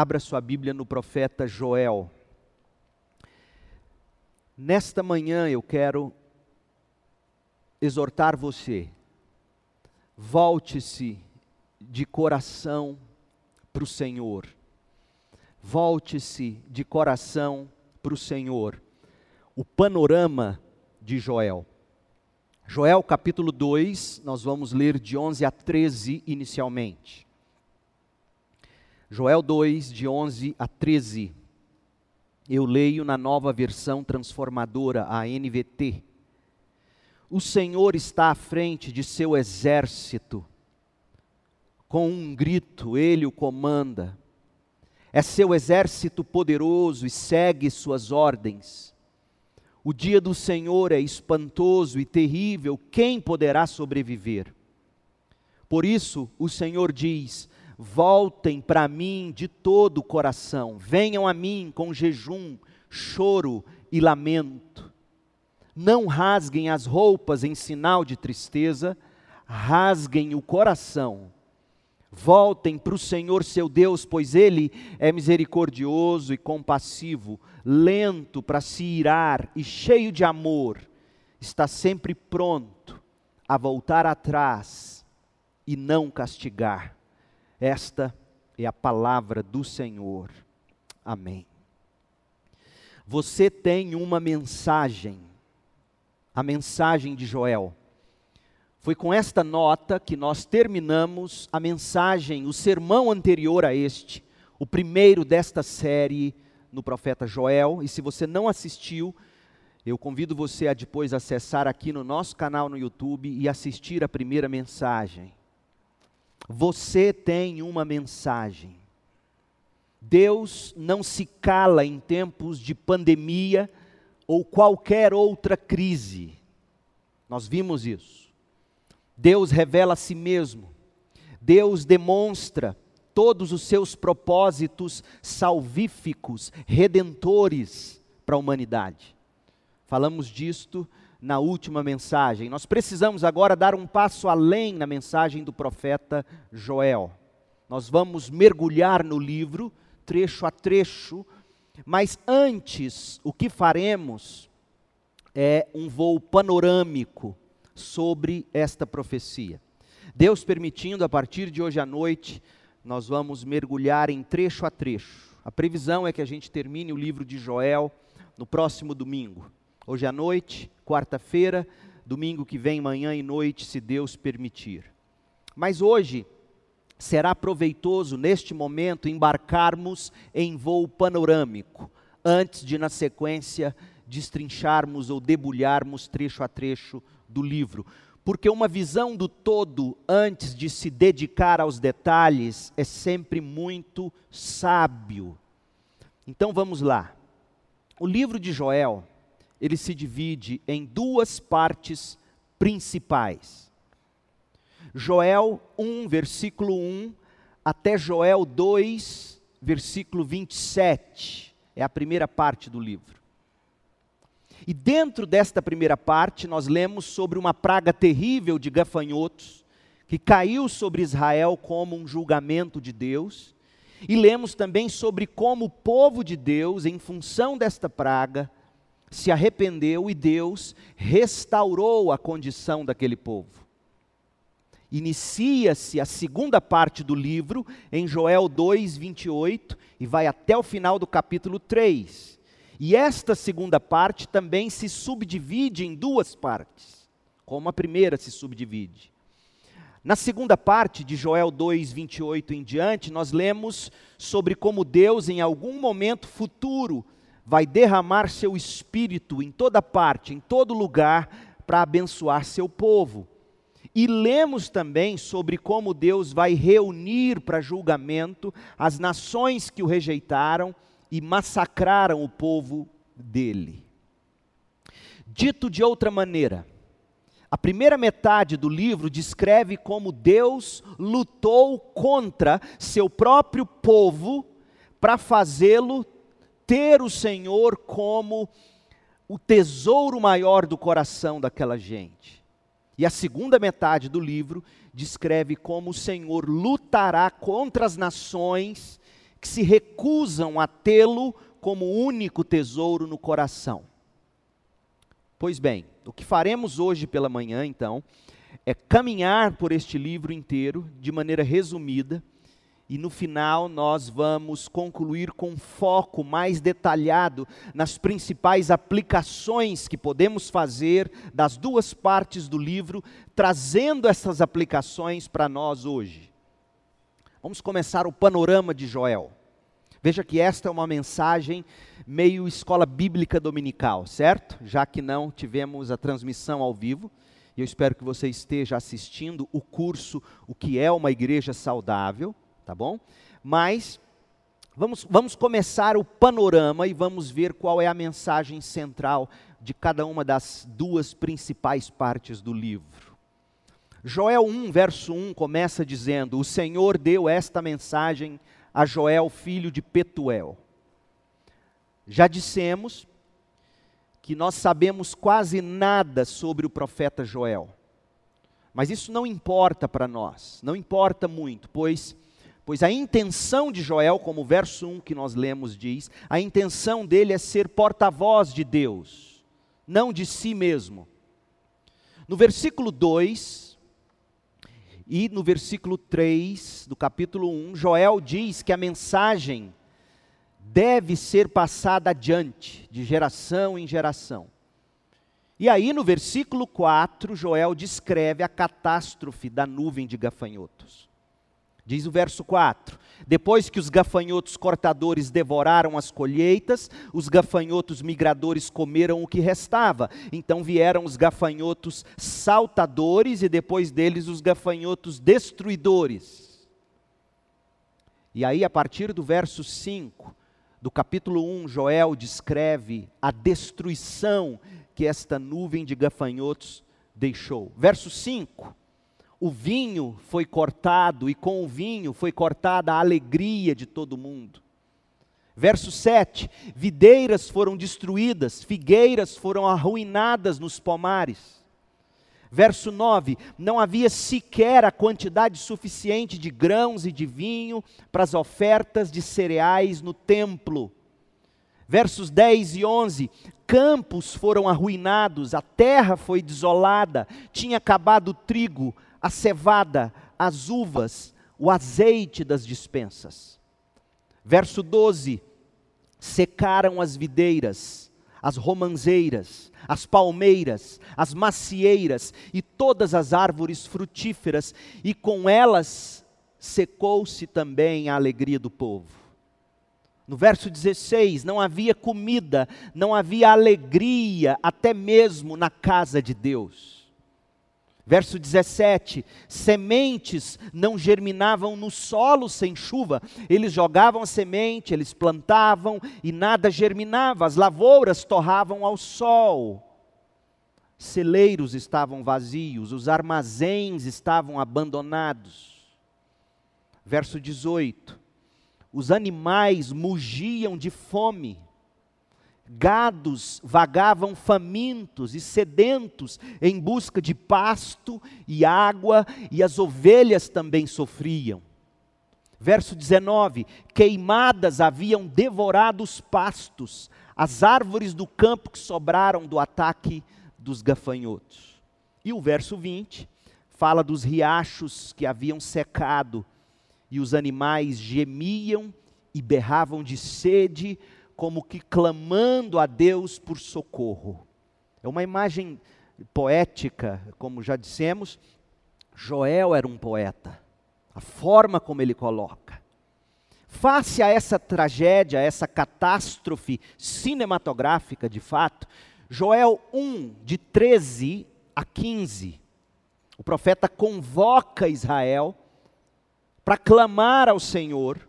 Abra sua Bíblia no profeta Joel. Nesta manhã eu quero exortar você. Volte-se de coração para o Senhor. Volte-se de coração para o Senhor. O panorama de Joel. Joel capítulo 2, nós vamos ler de 11 a 13 inicialmente. Joel 2, de 11 a 13. Eu leio na nova versão transformadora, a NVT. O Senhor está à frente de seu exército. Com um grito, ele o comanda. É seu exército poderoso e segue suas ordens. O dia do Senhor é espantoso e terrível, quem poderá sobreviver? Por isso, o Senhor diz: Voltem para mim de todo o coração, venham a mim com jejum, choro e lamento. Não rasguem as roupas em sinal de tristeza, rasguem o coração. Voltem para o Senhor seu Deus, pois Ele é misericordioso e compassivo, lento para se irar e cheio de amor, está sempre pronto a voltar atrás e não castigar. Esta é a palavra do Senhor. Amém. Você tem uma mensagem, a mensagem de Joel. Foi com esta nota que nós terminamos a mensagem, o sermão anterior a este, o primeiro desta série no profeta Joel. E se você não assistiu, eu convido você a depois acessar aqui no nosso canal no YouTube e assistir a primeira mensagem. Você tem uma mensagem. Deus não se cala em tempos de pandemia ou qualquer outra crise. Nós vimos isso. Deus revela a si mesmo. Deus demonstra todos os seus propósitos salvíficos, redentores para a humanidade. Falamos disto na última mensagem. Nós precisamos agora dar um passo além na mensagem do profeta Joel. Nós vamos mergulhar no livro, trecho a trecho, mas antes, o que faremos é um voo panorâmico sobre esta profecia. Deus permitindo, a partir de hoje à noite, nós vamos mergulhar em trecho a trecho. A previsão é que a gente termine o livro de Joel no próximo domingo. Hoje à noite, quarta-feira, domingo que vem, manhã e noite, se Deus permitir. Mas hoje será proveitoso, neste momento, embarcarmos em voo panorâmico, antes de, na sequência, destrincharmos ou debulharmos trecho a trecho do livro. Porque uma visão do todo, antes de se dedicar aos detalhes, é sempre muito sábio. Então vamos lá. O livro de Joel ele se divide em duas partes principais. Joel 1, versículo 1, até Joel 2, versículo 27. É a primeira parte do livro. E dentro desta primeira parte, nós lemos sobre uma praga terrível de gafanhotos que caiu sobre Israel como um julgamento de Deus. E lemos também sobre como o povo de Deus, em função desta praga, se arrependeu e Deus restaurou a condição daquele povo. Inicia-se a segunda parte do livro em Joel 2, 28 e vai até o final do capítulo 3. E esta segunda parte também se subdivide em duas partes, como a primeira se subdivide. Na segunda parte de Joel 2, 28 em diante, nós lemos sobre como Deus, em algum momento futuro, vai derramar seu espírito em toda parte, em todo lugar, para abençoar seu povo. E lemos também sobre como Deus vai reunir para julgamento as nações que o rejeitaram e massacraram o povo dele. Dito de outra maneira, a primeira metade do livro descreve como Deus lutou contra seu próprio povo para fazê-lo ter o Senhor como o tesouro maior do coração daquela gente. E a segunda metade do livro descreve como o Senhor lutará contra as nações que se recusam a tê-lo como único tesouro no coração. Pois bem, o que faremos hoje pela manhã, então, é caminhar por este livro inteiro de maneira resumida e no final nós vamos concluir com foco mais detalhado nas principais aplicações que podemos fazer das duas partes do livro, trazendo essas aplicações para nós hoje. Vamos começar o panorama de Joel. Veja que esta é uma mensagem meio escola bíblica dominical, certo? Já que não tivemos a transmissão ao vivo, e eu espero que você esteja assistindo o curso O que é uma igreja saudável tá bom? Mas vamos, vamos começar o panorama e vamos ver qual é a mensagem central de cada uma das duas principais partes do livro. Joel 1, verso 1 começa dizendo: O Senhor deu esta mensagem a Joel, filho de Petuel. Já dissemos que nós sabemos quase nada sobre o profeta Joel. Mas isso não importa para nós, não importa muito, pois Pois a intenção de Joel, como o verso 1 que nós lemos diz, a intenção dele é ser porta-voz de Deus, não de si mesmo. No versículo 2 e no versículo 3 do capítulo 1, Joel diz que a mensagem deve ser passada adiante, de geração em geração. E aí, no versículo 4, Joel descreve a catástrofe da nuvem de gafanhotos. Diz o verso 4: Depois que os gafanhotos cortadores devoraram as colheitas, os gafanhotos migradores comeram o que restava. Então vieram os gafanhotos saltadores e depois deles os gafanhotos destruidores. E aí, a partir do verso 5 do capítulo 1, Joel descreve a destruição que esta nuvem de gafanhotos deixou. Verso 5 o vinho foi cortado, e com o vinho foi cortada a alegria de todo mundo. Verso 7: Videiras foram destruídas, figueiras foram arruinadas nos pomares. Verso 9: Não havia sequer a quantidade suficiente de grãos e de vinho para as ofertas de cereais no templo. Versos 10 e 11: Campos foram arruinados, a terra foi desolada, tinha acabado o trigo, a cevada, as uvas, o azeite das dispensas. Verso 12: secaram as videiras, as romanzeiras, as palmeiras, as macieiras e todas as árvores frutíferas, e com elas secou-se também a alegria do povo. No verso 16, não havia comida, não havia alegria, até mesmo na casa de Deus. Verso 17: sementes não germinavam no solo sem chuva, eles jogavam a semente, eles plantavam e nada germinava, as lavouras torravam ao sol. Celeiros estavam vazios, os armazéns estavam abandonados. Verso 18: os animais mugiam de fome gados vagavam famintos e sedentos em busca de pasto e água, e as ovelhas também sofriam. Verso 19: Queimadas haviam devorado os pastos, as árvores do campo que sobraram do ataque dos gafanhotos. E o verso 20 fala dos riachos que haviam secado, e os animais gemiam e berravam de sede como que clamando a Deus por socorro. É uma imagem poética, como já dissemos. Joel era um poeta. A forma como ele coloca. Face a essa tragédia, a essa catástrofe cinematográfica de fato, Joel 1, de 13 a 15, o profeta convoca Israel para clamar ao Senhor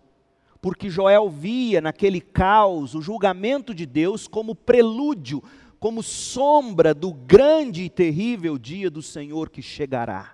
porque Joel via naquele caos o julgamento de Deus como prelúdio, como sombra do grande e terrível dia do Senhor que chegará.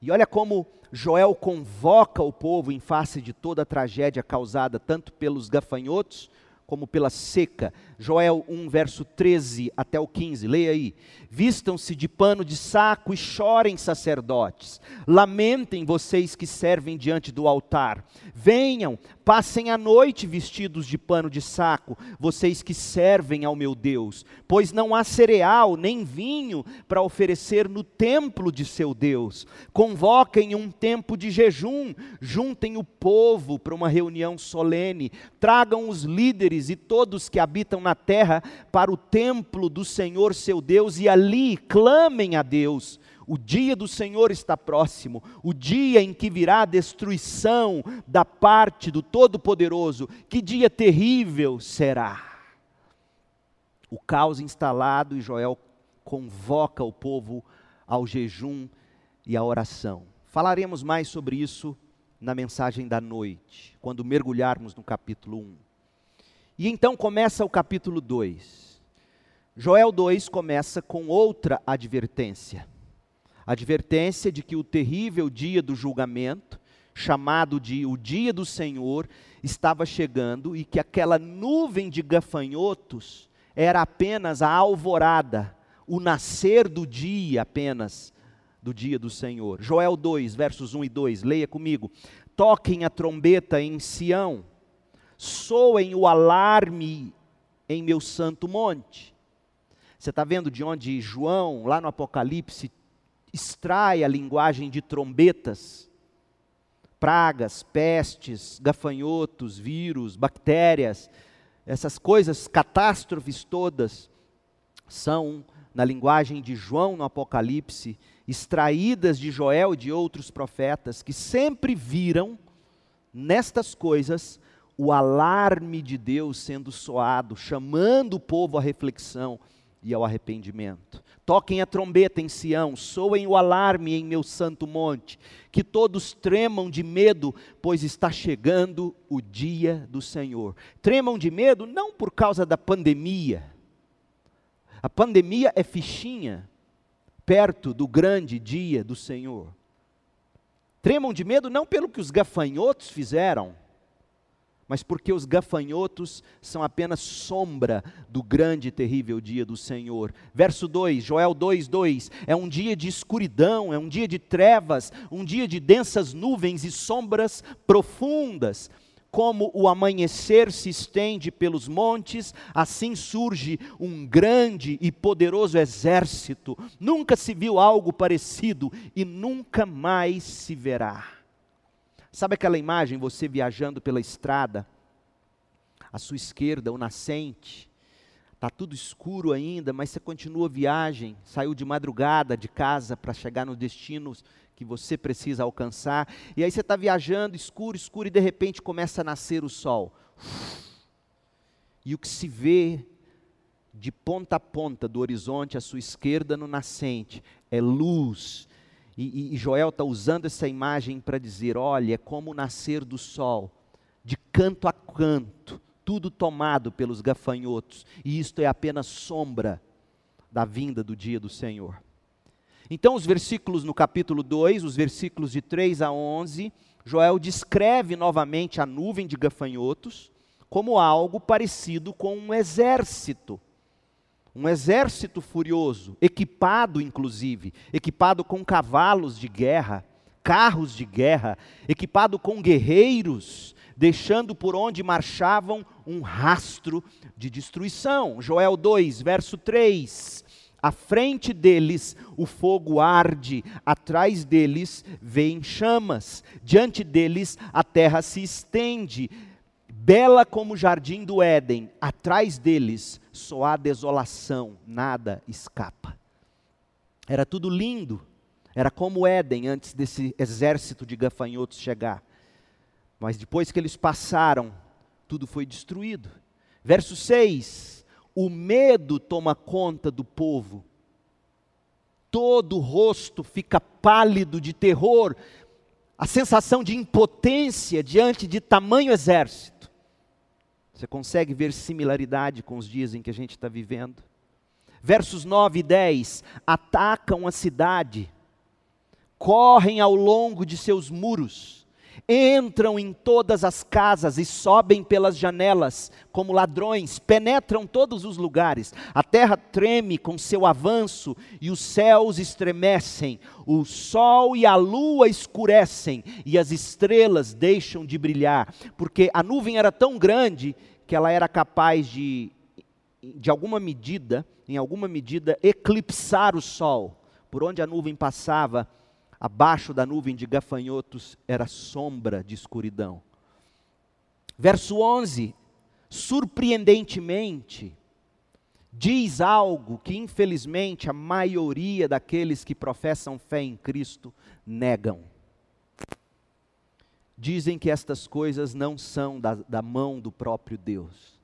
E olha como Joel convoca o povo em face de toda a tragédia causada tanto pelos gafanhotos como pela seca. Joel 1, verso 13 até o 15, leia aí. Vistam-se de pano de saco e chorem, sacerdotes. Lamentem vocês que servem diante do altar. Venham, passem a noite vestidos de pano de saco, vocês que servem ao meu Deus. Pois não há cereal nem vinho para oferecer no templo de seu Deus. Convoquem um tempo de jejum, juntem o povo para uma reunião solene, tragam os líderes e todos que habitam na terra para o templo do Senhor seu Deus e ali clamem a Deus. O dia do Senhor está próximo, o dia em que virá a destruição da parte do Todo-Poderoso. Que dia terrível será! O caos instalado e Joel convoca o povo ao jejum e à oração. Falaremos mais sobre isso na mensagem da noite, quando mergulharmos no capítulo 1. E então começa o capítulo 2. Joel 2 começa com outra advertência. Advertência de que o terrível dia do julgamento, chamado de o dia do Senhor, estava chegando e que aquela nuvem de gafanhotos era apenas a alvorada, o nascer do dia apenas do dia do Senhor. Joel 2, versos 1 e 2, leia comigo. Toquem a trombeta em Sião soem o alarme em meu santo monte. Você está vendo de onde João, lá no Apocalipse, extrai a linguagem de trombetas? Pragas, pestes, gafanhotos, vírus, bactérias, essas coisas, catástrofes todas, são, na linguagem de João no Apocalipse, extraídas de Joel e de outros profetas que sempre viram nestas coisas o alarme de Deus sendo soado, chamando o povo à reflexão e ao arrependimento. Toquem a trombeta em Sião, soem o alarme em meu santo monte, que todos tremam de medo, pois está chegando o dia do Senhor. Tremam de medo não por causa da pandemia. A pandemia é fichinha perto do grande dia do Senhor. Tremam de medo não pelo que os gafanhotos fizeram, mas porque os gafanhotos são apenas sombra do grande e terrível dia do Senhor. Verso 2, Joel 2, 2: é um dia de escuridão, é um dia de trevas, um dia de densas nuvens e sombras profundas. Como o amanhecer se estende pelos montes, assim surge um grande e poderoso exército. Nunca se viu algo parecido e nunca mais se verá. Sabe aquela imagem, você viajando pela estrada, à sua esquerda, o nascente, está tudo escuro ainda, mas você continua a viagem, saiu de madrugada de casa para chegar no destino que você precisa alcançar, e aí você está viajando, escuro, escuro, e de repente começa a nascer o sol. E o que se vê de ponta a ponta do horizonte à sua esquerda no nascente é luz, e, e Joel está usando essa imagem para dizer: olha, é como o nascer do sol, de canto a canto, tudo tomado pelos gafanhotos, e isto é apenas sombra da vinda do dia do Senhor. Então, os versículos no capítulo 2, os versículos de 3 a 11, Joel descreve novamente a nuvem de gafanhotos como algo parecido com um exército um exército furioso, equipado inclusive, equipado com cavalos de guerra, carros de guerra, equipado com guerreiros, deixando por onde marchavam um rastro de destruição. Joel 2, verso 3. À frente deles o fogo arde, atrás deles vêm chamas, diante deles a terra se estende, bela como o jardim do Éden, atrás deles só há desolação, nada escapa. Era tudo lindo, era como Éden antes desse exército de gafanhotos chegar. Mas depois que eles passaram, tudo foi destruído. Verso 6: O medo toma conta do povo, todo o rosto fica pálido de terror, a sensação de impotência diante de tamanho exército. Você consegue ver similaridade com os dias em que a gente está vivendo? Versos 9 e 10: atacam a cidade, correm ao longo de seus muros, entram em todas as casas e sobem pelas janelas como ladrões, penetram todos os lugares. A terra treme com seu avanço e os céus estremecem, o sol e a lua escurecem e as estrelas deixam de brilhar, porque a nuvem era tão grande que ela era capaz de, de alguma medida, em alguma medida, eclipsar o sol. Por onde a nuvem passava, abaixo da nuvem de gafanhotos era sombra de escuridão. Verso 11, surpreendentemente, diz algo que infelizmente a maioria daqueles que professam fé em Cristo negam. Dizem que estas coisas não são da, da mão do próprio Deus.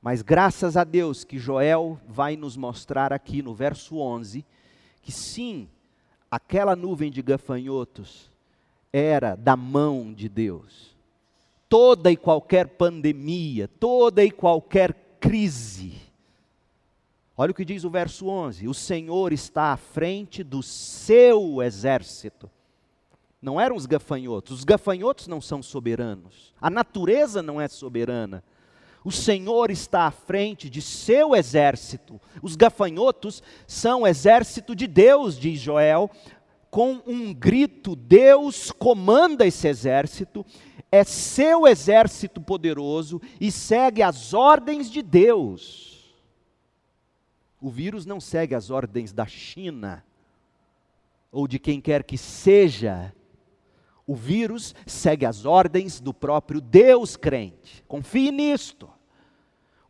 Mas graças a Deus que Joel vai nos mostrar aqui no verso 11, que sim, aquela nuvem de gafanhotos era da mão de Deus. Toda e qualquer pandemia, toda e qualquer crise. Olha o que diz o verso 11: O Senhor está à frente do seu exército. Não eram os gafanhotos, os gafanhotos não são soberanos, a natureza não é soberana. O Senhor está à frente de seu exército. Os gafanhotos são exército de Deus, diz Joel. Com um grito, Deus comanda esse exército, é seu exército poderoso e segue as ordens de Deus. O vírus não segue as ordens da China ou de quem quer que seja. O vírus segue as ordens do próprio Deus crente. Confie nisto.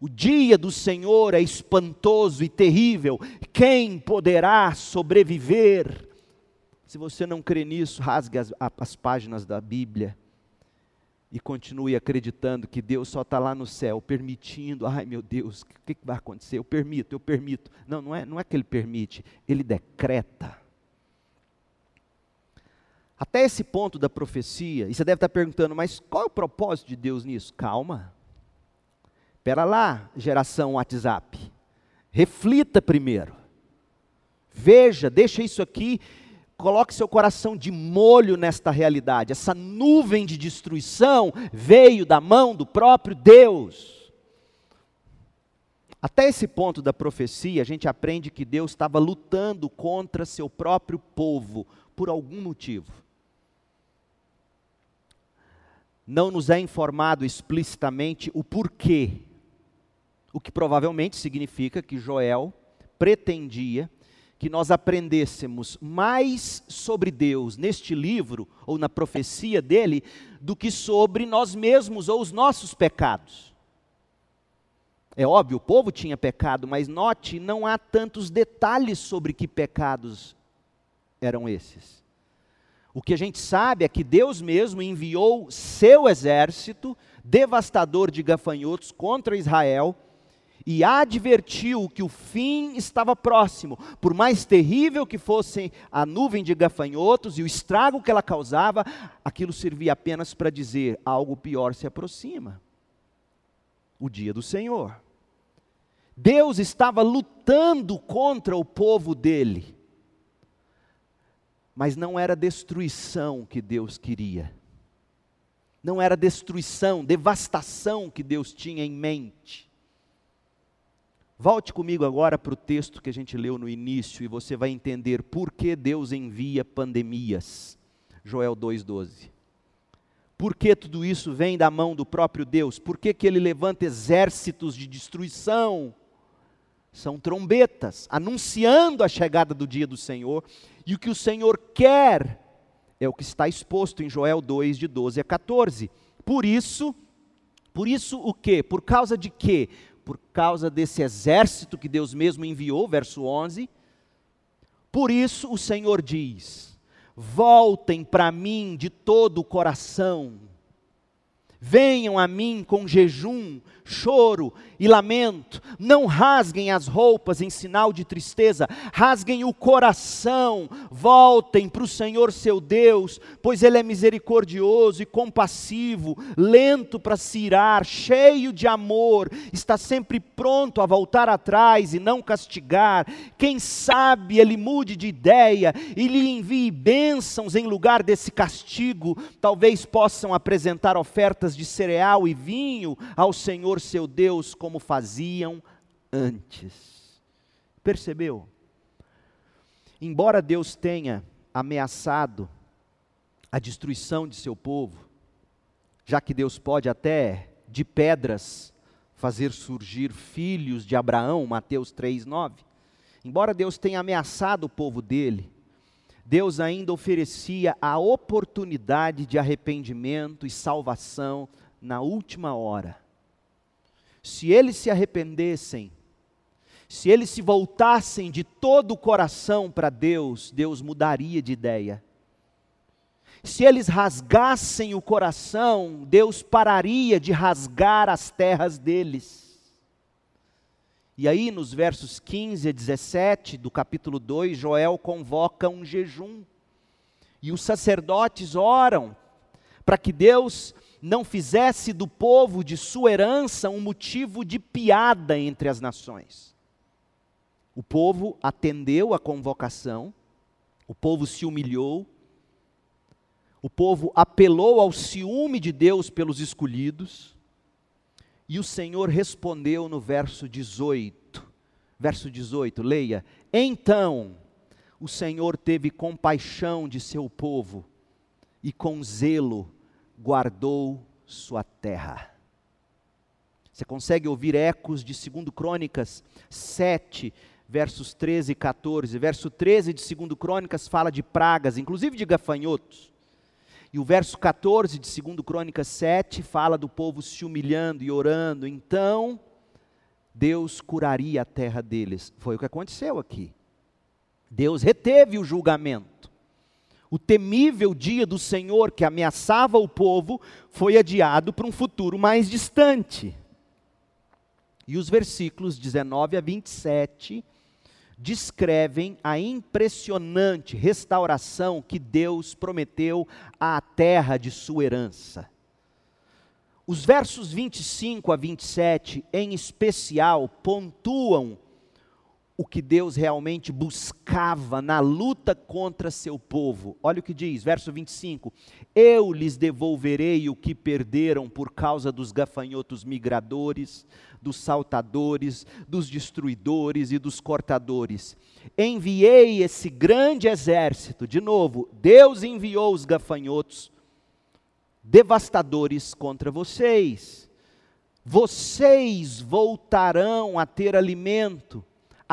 O dia do Senhor é espantoso e terrível. Quem poderá sobreviver? Se você não crê nisso, rasgue as, as páginas da Bíblia e continue acreditando que Deus só está lá no céu, permitindo. Ai meu Deus, o que, que vai acontecer? Eu permito, eu permito. Não, não é, não é que Ele permite, Ele decreta. Até esse ponto da profecia, e você deve estar perguntando, mas qual é o propósito de Deus nisso? Calma. Espera lá, geração WhatsApp. Reflita primeiro. Veja, deixa isso aqui, coloque seu coração de molho nesta realidade. Essa nuvem de destruição veio da mão do próprio Deus. Até esse ponto da profecia, a gente aprende que Deus estava lutando contra seu próprio povo por algum motivo. Não nos é informado explicitamente o porquê o que provavelmente significa que Joel pretendia que nós aprendêssemos mais sobre Deus neste livro, ou na profecia dele, do que sobre nós mesmos ou os nossos pecados. É óbvio, o povo tinha pecado, mas note, não há tantos detalhes sobre que pecados eram esses. O que a gente sabe é que Deus mesmo enviou seu exército devastador de gafanhotos contra Israel e advertiu que o fim estava próximo. Por mais terrível que fosse a nuvem de gafanhotos e o estrago que ela causava, aquilo servia apenas para dizer: algo pior se aproxima o dia do Senhor. Deus estava lutando contra o povo dele, mas não era destruição que Deus queria. Não era destruição, devastação que Deus tinha em mente Volte comigo agora para o texto que a gente leu no início e você vai entender por que Deus envia pandemias. Joel 2,12. Por que tudo isso vem da mão do próprio Deus? Por que, que ele levanta exércitos de destruição? São trombetas anunciando a chegada do dia do Senhor. E o que o Senhor quer é o que está exposto em Joel 2, de 12 a 14. Por isso, por isso o quê? Por causa de quê? por causa desse exército que Deus mesmo enviou, verso 11. Por isso o Senhor diz: Voltem para mim de todo o coração, venham a mim com jejum, choro e lamento. Não rasguem as roupas em sinal de tristeza, rasguem o coração. Voltem para o Senhor seu Deus, pois Ele é misericordioso e compassivo, lento para se irar, cheio de amor, está sempre pronto a voltar atrás e não castigar. Quem sabe Ele mude de ideia e lhe envie bênçãos em lugar desse castigo. Talvez possam apresentar ofertas de cereal e vinho ao Senhor seu Deus, como faziam antes. Percebeu? Embora Deus tenha ameaçado a destruição de seu povo, já que Deus pode até de pedras fazer surgir filhos de Abraão, Mateus 3:9. Embora Deus tenha ameaçado o povo dele, Deus ainda oferecia a oportunidade de arrependimento e salvação na última hora. Se eles se arrependessem, se eles se voltassem de todo o coração para Deus, Deus mudaria de ideia. Se eles rasgassem o coração, Deus pararia de rasgar as terras deles. E aí, nos versos 15 a 17 do capítulo 2, Joel convoca um jejum. E os sacerdotes oram para que Deus não fizesse do povo de sua herança um motivo de piada entre as nações. O povo atendeu a convocação, o povo se humilhou, o povo apelou ao ciúme de Deus pelos escolhidos, e o Senhor respondeu no verso 18. Verso 18, leia: Então o Senhor teve compaixão de seu povo e com zelo guardou sua terra. Você consegue ouvir ecos de 2 Crônicas 7, versos 13 e 14. Verso 13 de 2 Crônicas fala de pragas, inclusive de gafanhotos. E o verso 14 de 2 Crônicas 7 fala do povo se humilhando e orando. Então, Deus curaria a terra deles. Foi o que aconteceu aqui. Deus reteve o julgamento. O temível dia do Senhor que ameaçava o povo foi adiado para um futuro mais distante. E os versículos 19 a 27 descrevem a impressionante restauração que Deus prometeu à terra de sua herança. Os versos 25 a 27, em especial, pontuam o que Deus realmente buscava na luta contra seu povo. Olha o que diz, verso 25: Eu lhes devolverei o que perderam por causa dos gafanhotos migradores, dos saltadores, dos destruidores e dos cortadores. Enviei esse grande exército, de novo, Deus enviou os gafanhotos devastadores contra vocês. Vocês voltarão a ter alimento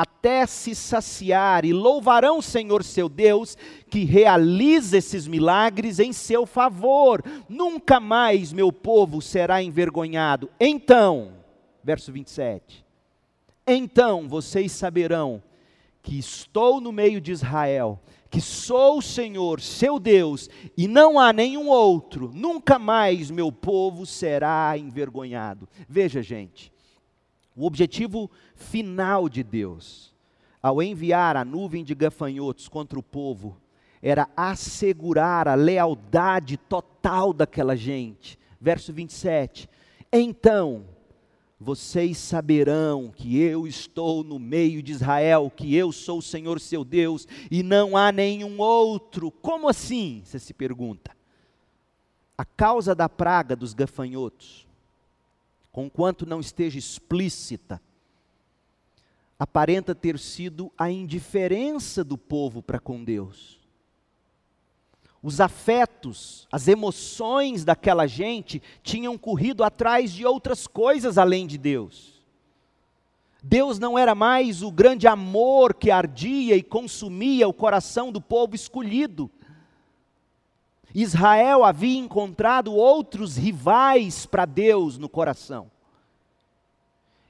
até se saciar, e louvarão o Senhor seu Deus, que realiza esses milagres em seu favor. Nunca mais meu povo será envergonhado. Então, verso 27. Então vocês saberão que estou no meio de Israel, que sou o Senhor, seu Deus, e não há nenhum outro. Nunca mais meu povo será envergonhado. Veja, gente, o objetivo final de Deus, ao enviar a nuvem de gafanhotos contra o povo, era assegurar a lealdade total daquela gente. Verso 27. Então, vocês saberão que eu estou no meio de Israel, que eu sou o Senhor seu Deus e não há nenhum outro. Como assim? Você se pergunta. A causa da praga dos gafanhotos conquanto não esteja explícita, aparenta ter sido a indiferença do povo para com Deus. Os afetos, as emoções daquela gente tinham corrido atrás de outras coisas além de Deus. Deus não era mais o grande amor que ardia e consumia o coração do povo escolhido. Israel havia encontrado outros rivais para Deus no coração.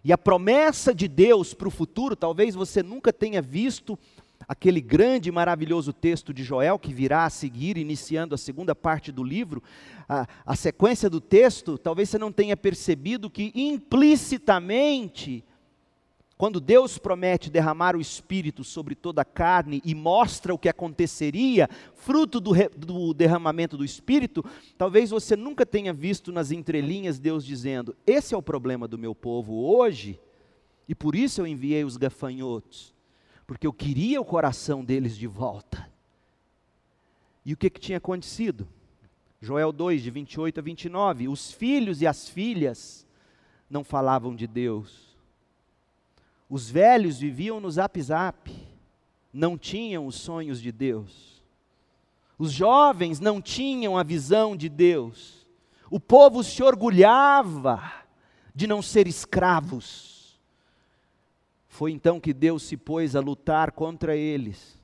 E a promessa de Deus para o futuro, talvez você nunca tenha visto aquele grande e maravilhoso texto de Joel que virá a seguir, iniciando a segunda parte do livro, a, a sequência do texto, talvez você não tenha percebido que implicitamente quando Deus promete derramar o Espírito sobre toda a carne e mostra o que aconteceria, fruto do, do, derramamento do Espírito, talvez você nunca tenha visto nas entrelinhas Deus dizendo: Esse é o problema do meu povo hoje, e por isso eu enviei os gafanhotos, porque eu queria o coração deles de volta. E o que, que tinha acontecido? Joel 2, de 28 a 29, os filhos e as filhas não falavam de Deus os velhos viviam no zap zap, não tinham os sonhos de Deus. Os jovens não tinham a visão de Deus. O povo se orgulhava de não ser escravos. Foi então que Deus se pôs a lutar contra eles.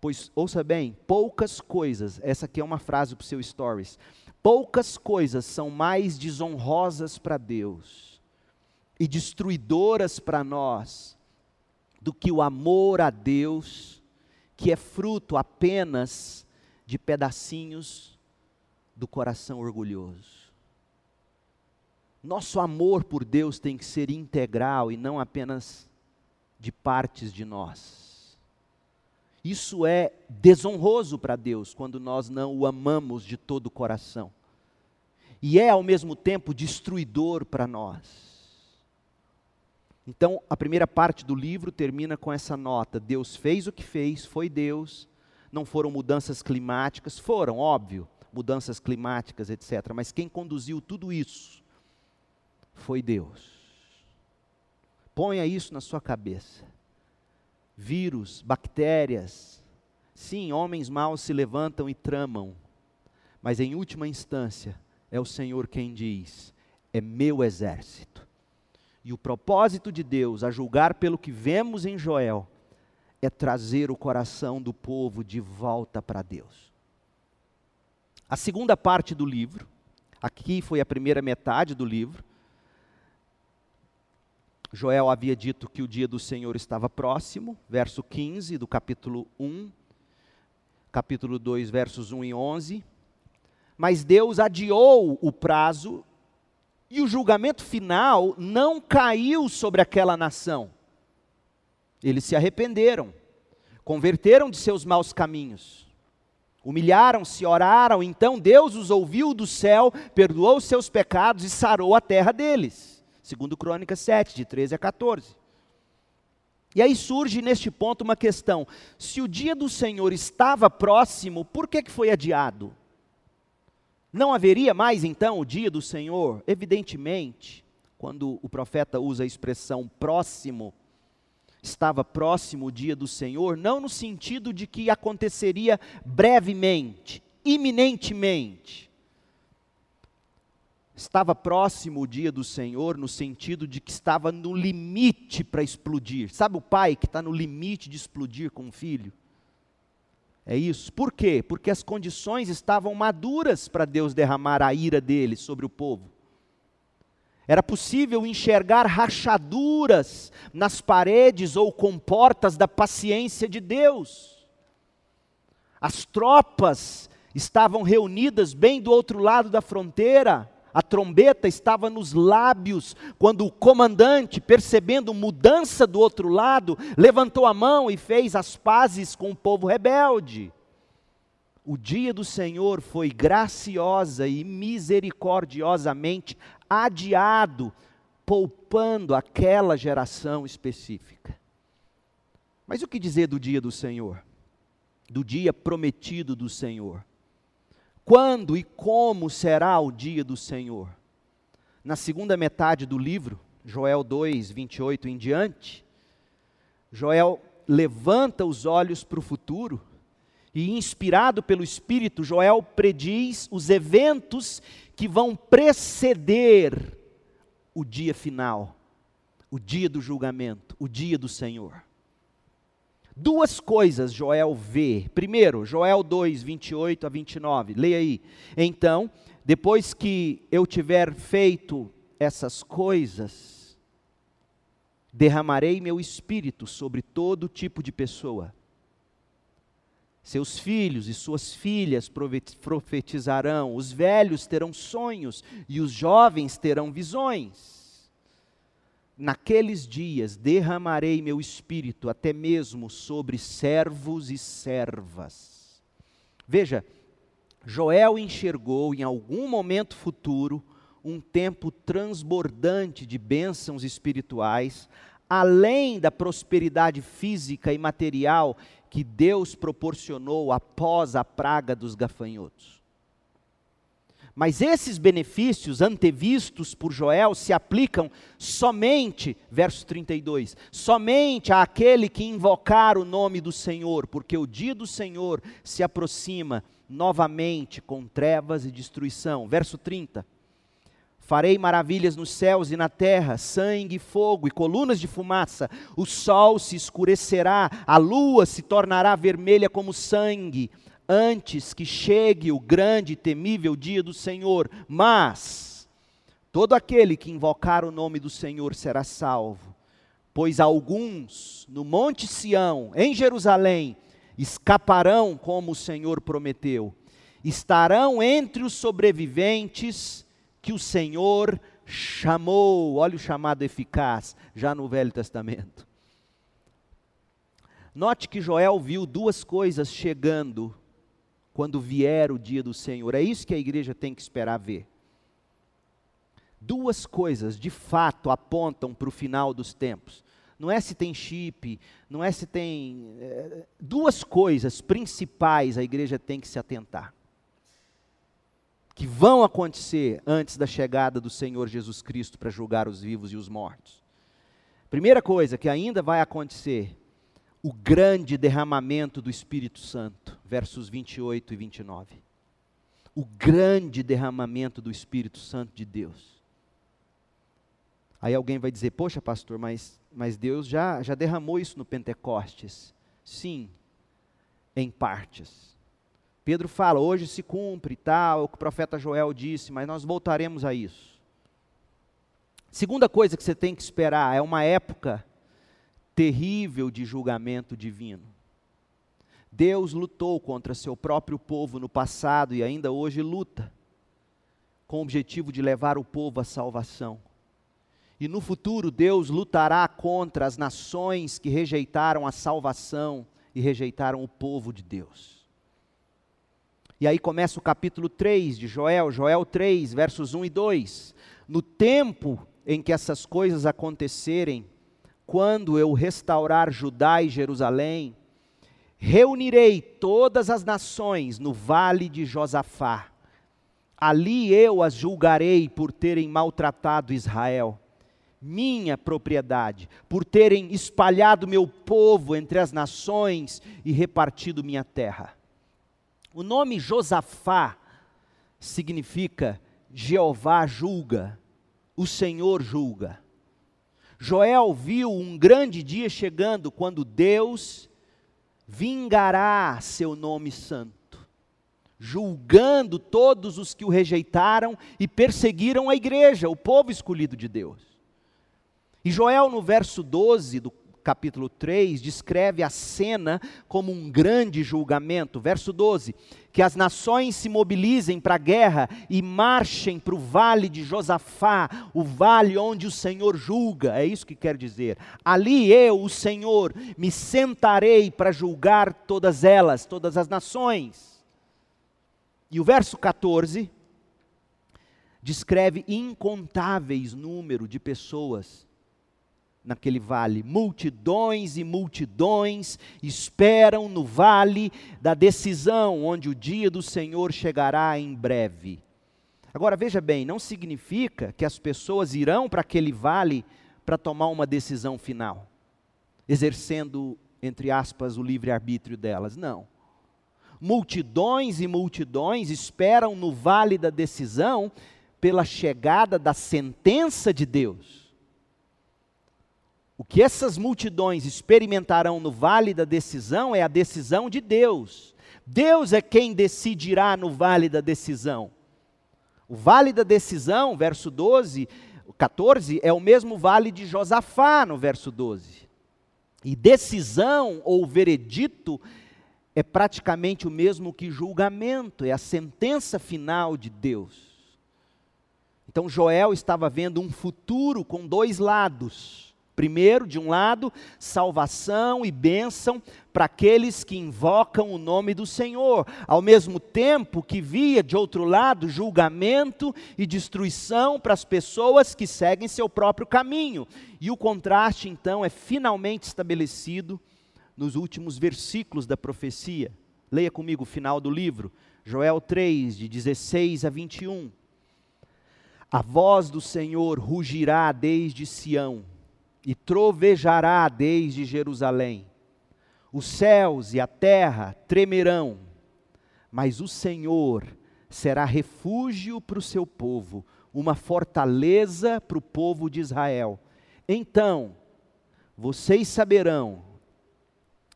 Pois, ouça bem, poucas coisas, essa aqui é uma frase para o seu stories, poucas coisas são mais desonrosas para Deus e destruidoras para nós do que o amor a Deus, que é fruto apenas de pedacinhos do coração orgulhoso. Nosso amor por Deus tem que ser integral e não apenas de partes de nós. Isso é desonroso para Deus quando nós não o amamos de todo o coração. E é ao mesmo tempo destruidor para nós. Então, a primeira parte do livro termina com essa nota: Deus fez o que fez, foi Deus. Não foram mudanças climáticas, foram, óbvio, mudanças climáticas, etc. Mas quem conduziu tudo isso foi Deus. Ponha isso na sua cabeça. Vírus, bactérias, sim, homens maus se levantam e tramam, mas em última instância é o Senhor quem diz: é meu exército e o propósito de Deus, a julgar pelo que vemos em Joel, é trazer o coração do povo de volta para Deus. A segunda parte do livro, aqui foi a primeira metade do livro. Joel havia dito que o dia do Senhor estava próximo, verso 15 do capítulo 1, capítulo 2, versos 1 e 11. Mas Deus adiou o prazo e o julgamento final não caiu sobre aquela nação. Eles se arrependeram, converteram de seus maus caminhos, humilharam-se, oraram, então Deus os ouviu do céu, perdoou os seus pecados e sarou a terra deles. Segundo Crônicas 7, de 13 a 14. E aí surge neste ponto uma questão: se o dia do Senhor estava próximo, por que, que foi adiado? Não haveria mais então o dia do Senhor? Evidentemente, quando o profeta usa a expressão próximo, estava próximo o dia do Senhor, não no sentido de que aconteceria brevemente, iminentemente. Estava próximo o dia do Senhor no sentido de que estava no limite para explodir. Sabe o pai que está no limite de explodir com o filho? É isso. Por quê? Porque as condições estavam maduras para Deus derramar a ira dele sobre o povo. Era possível enxergar rachaduras nas paredes ou comportas da paciência de Deus. As tropas estavam reunidas bem do outro lado da fronteira, a trombeta estava nos lábios, quando o comandante, percebendo mudança do outro lado, levantou a mão e fez as pazes com o povo rebelde. O dia do Senhor foi graciosa e misericordiosamente adiado, poupando aquela geração específica. Mas o que dizer do dia do Senhor? Do dia prometido do Senhor? Quando e como será o dia do Senhor? Na segunda metade do livro, Joel 2, 28 em diante, Joel levanta os olhos para o futuro e, inspirado pelo Espírito, Joel prediz os eventos que vão preceder o dia final, o dia do julgamento, o dia do Senhor. Duas coisas Joel vê. Primeiro, Joel 2, 28 a 29. Leia aí. Então, depois que eu tiver feito essas coisas, derramarei meu espírito sobre todo tipo de pessoa. Seus filhos e suas filhas profetizarão, os velhos terão sonhos e os jovens terão visões. Naqueles dias derramarei meu espírito até mesmo sobre servos e servas. Veja, Joel enxergou em algum momento futuro um tempo transbordante de bênçãos espirituais, além da prosperidade física e material que Deus proporcionou após a praga dos gafanhotos. Mas esses benefícios antevistos por Joel se aplicam somente, verso 32, somente àquele que invocar o nome do Senhor, porque o dia do Senhor se aproxima novamente com trevas e destruição. Verso 30. Farei maravilhas nos céus e na terra, sangue, fogo e colunas de fumaça. O sol se escurecerá, a lua se tornará vermelha como sangue, antes que chegue o grande e temível dia do Senhor. Mas todo aquele que invocar o nome do Senhor será salvo. Pois alguns no Monte Sião, em Jerusalém, escaparão como o Senhor prometeu. Estarão entre os sobreviventes que o Senhor chamou. Olha o chamado eficaz, já no Velho Testamento. Note que Joel viu duas coisas chegando quando vier o dia do Senhor. É isso que a igreja tem que esperar ver. Duas coisas de fato apontam para o final dos tempos. Não é se tem chip, não é se tem. É, duas coisas principais a igreja tem que se atentar que vão acontecer antes da chegada do Senhor Jesus Cristo para julgar os vivos e os mortos. Primeira coisa que ainda vai acontecer, o grande derramamento do Espírito Santo, versos 28 e 29. O grande derramamento do Espírito Santo de Deus. Aí alguém vai dizer: Poxa, pastor, mas, mas Deus já, já derramou isso no Pentecostes. Sim, em partes. Pedro fala, hoje se cumpre tal, o que o profeta Joel disse, mas nós voltaremos a isso. Segunda coisa que você tem que esperar é uma época terrível de julgamento divino. Deus lutou contra seu próprio povo no passado e ainda hoje luta, com o objetivo de levar o povo à salvação. E no futuro, Deus lutará contra as nações que rejeitaram a salvação e rejeitaram o povo de Deus. E aí começa o capítulo 3 de Joel, Joel 3, versos 1 e 2. No tempo em que essas coisas acontecerem, quando eu restaurar Judá e Jerusalém, reunirei todas as nações no vale de Josafá. Ali eu as julgarei por terem maltratado Israel, minha propriedade, por terem espalhado meu povo entre as nações e repartido minha terra. O nome Josafá significa Jeová julga, o Senhor julga. Joel viu um grande dia chegando quando Deus vingará seu nome santo, julgando todos os que o rejeitaram e perseguiram a igreja, o povo escolhido de Deus. E Joel, no verso 12 do capítulo 3, descreve a cena como um grande julgamento. Verso 12: Que as nações se mobilizem para a guerra e marchem para o vale de Josafá, o vale onde o Senhor julga. É isso que quer dizer. Ali eu, o Senhor, me sentarei para julgar todas elas, todas as nações. E o verso 14 descreve incontáveis número de pessoas naquele vale. Multidões e multidões esperam no vale da decisão, onde o dia do Senhor chegará em breve. Agora veja bem, não significa que as pessoas irão para aquele vale para tomar uma decisão final, exercendo, entre aspas, o livre-arbítrio delas. Não. Multidões e multidões esperam no vale da decisão pela chegada da sentença de Deus o que essas multidões experimentarão no vale da decisão é a decisão de Deus. Deus é quem decidirá no vale da decisão. O vale da decisão, verso 12, 14, é o mesmo vale de Josafá, no verso 12. E decisão ou veredito é praticamente o mesmo que julgamento, é a sentença final de Deus. Então Joel estava vendo um futuro com dois lados. Primeiro, de um lado, salvação e bênção para aqueles que invocam o nome do Senhor, ao mesmo tempo que via, de outro lado, julgamento e destruição para as pessoas que seguem seu próprio caminho. E o contraste, então, é finalmente estabelecido nos últimos versículos da profecia. Leia comigo o final do livro, Joel 3, de 16 a 21. A voz do Senhor rugirá desde Sião e trovejará desde Jerusalém. Os céus e a terra tremerão, mas o Senhor será refúgio para o seu povo, uma fortaleza para o povo de Israel. Então, vocês saberão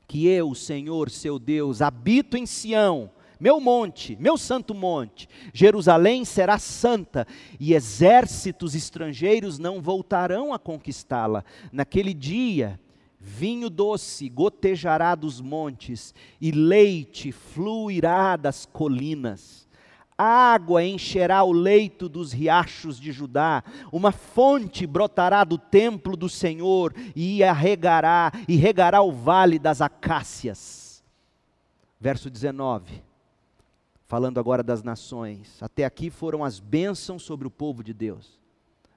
que eu, Senhor, seu Deus, habito em Sião, meu monte, meu santo monte. Jerusalém será santa e exércitos estrangeiros não voltarão a conquistá-la. Naquele dia, vinho doce gotejará dos montes e leite fluirá das colinas. Água encherá o leito dos riachos de Judá, uma fonte brotará do templo do Senhor e a regará, e regará o vale das acácias. Verso 19 falando agora das nações. Até aqui foram as bênçãos sobre o povo de Deus.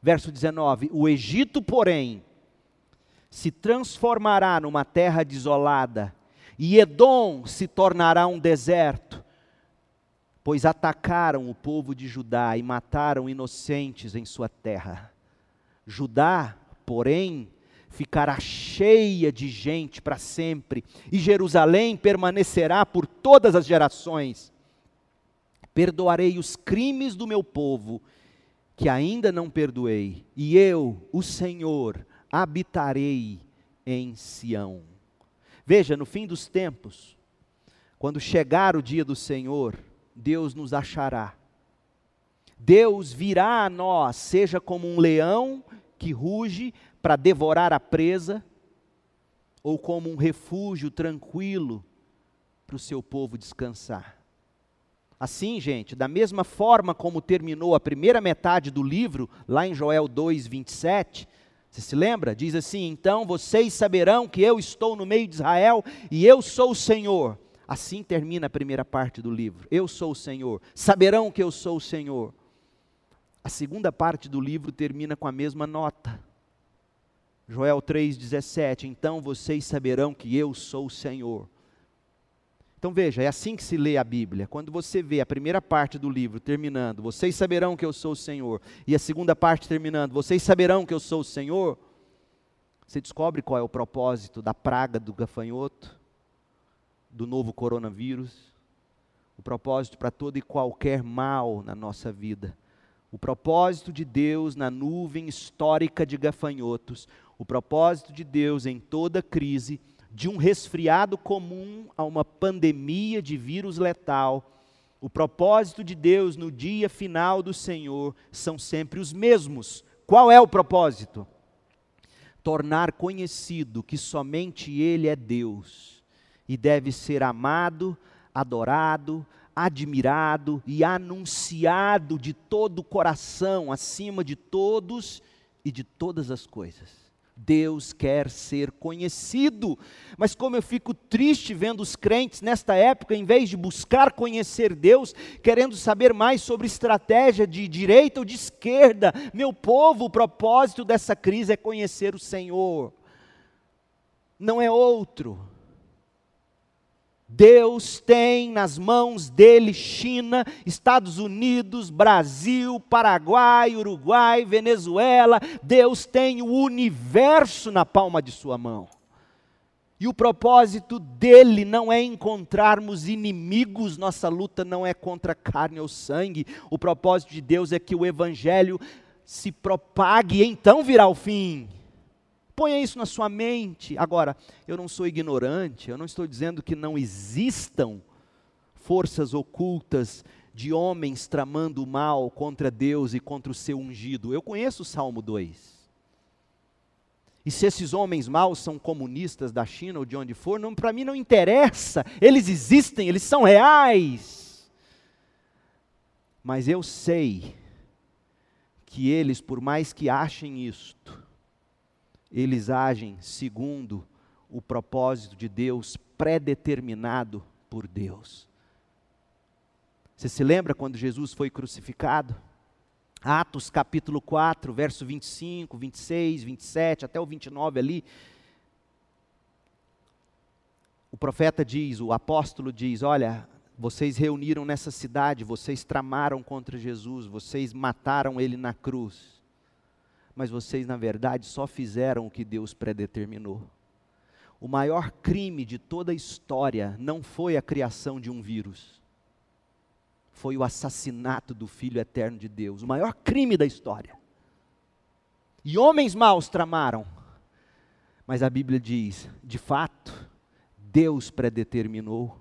Verso 19: O Egito, porém, se transformará numa terra desolada, e Edom se tornará um deserto, pois atacaram o povo de Judá e mataram inocentes em sua terra. Judá, porém, ficará cheia de gente para sempre, e Jerusalém permanecerá por todas as gerações perdoarei os crimes do meu povo, que ainda não perdoei, e eu, o Senhor, habitarei em Sião. Veja, no fim dos tempos, quando chegar o dia do Senhor, Deus nos achará. Deus virá a nós, seja como um leão que ruge para devorar a presa, ou como um refúgio tranquilo para o seu povo descansar. Assim, gente, da mesma forma como terminou a primeira metade do livro, lá em Joel 2, 27, você se lembra? Diz assim: Então vocês saberão que eu estou no meio de Israel e eu sou o Senhor. Assim termina a primeira parte do livro. Eu sou o Senhor. Saberão que eu sou o Senhor. A segunda parte do livro termina com a mesma nota. Joel 3,17: Então vocês saberão que eu sou o Senhor. Então veja, é assim que se lê a Bíblia. Quando você vê a primeira parte do livro terminando, vocês saberão que eu sou o Senhor, e a segunda parte terminando, vocês saberão que eu sou o Senhor, você descobre qual é o propósito da praga do gafanhoto, do novo coronavírus, o propósito para todo e qualquer mal na nossa vida. O propósito de Deus na nuvem histórica de gafanhotos, o propósito de Deus em toda crise de um resfriado comum a uma pandemia de vírus letal, o propósito de Deus no dia final do Senhor são sempre os mesmos. Qual é o propósito? Tornar conhecido que somente Ele é Deus e deve ser amado, adorado, admirado e anunciado de todo o coração, acima de todos e de todas as coisas. Deus quer ser conhecido. Mas como eu fico triste vendo os crentes nesta época, em vez de buscar conhecer Deus, querendo saber mais sobre estratégia de direita ou de esquerda, meu povo, o propósito dessa crise é conhecer o Senhor, não é outro. Deus tem nas mãos dele China, Estados Unidos, Brasil, Paraguai, Uruguai, Venezuela. Deus tem o universo na palma de sua mão. E o propósito dele não é encontrarmos inimigos, nossa luta não é contra carne ou sangue. O propósito de Deus é que o evangelho se propague e então virá o fim. Ponha isso na sua mente. Agora, eu não sou ignorante, eu não estou dizendo que não existam forças ocultas de homens tramando mal contra Deus e contra o seu ungido. Eu conheço o Salmo 2. E se esses homens maus são comunistas da China ou de onde for, para mim não interessa. Eles existem, eles são reais. Mas eu sei que eles, por mais que achem isto, eles agem segundo o propósito de Deus predeterminado por Deus. Você se lembra quando Jesus foi crucificado? Atos capítulo 4, verso 25, 26, 27, até o 29 ali. O profeta diz, o apóstolo diz: Olha, vocês reuniram nessa cidade, vocês tramaram contra Jesus, vocês mataram ele na cruz. Mas vocês, na verdade, só fizeram o que Deus predeterminou. O maior crime de toda a história não foi a criação de um vírus foi o assassinato do Filho eterno de Deus, o maior crime da história. E homens maus tramaram, mas a Bíblia diz: de fato, Deus predeterminou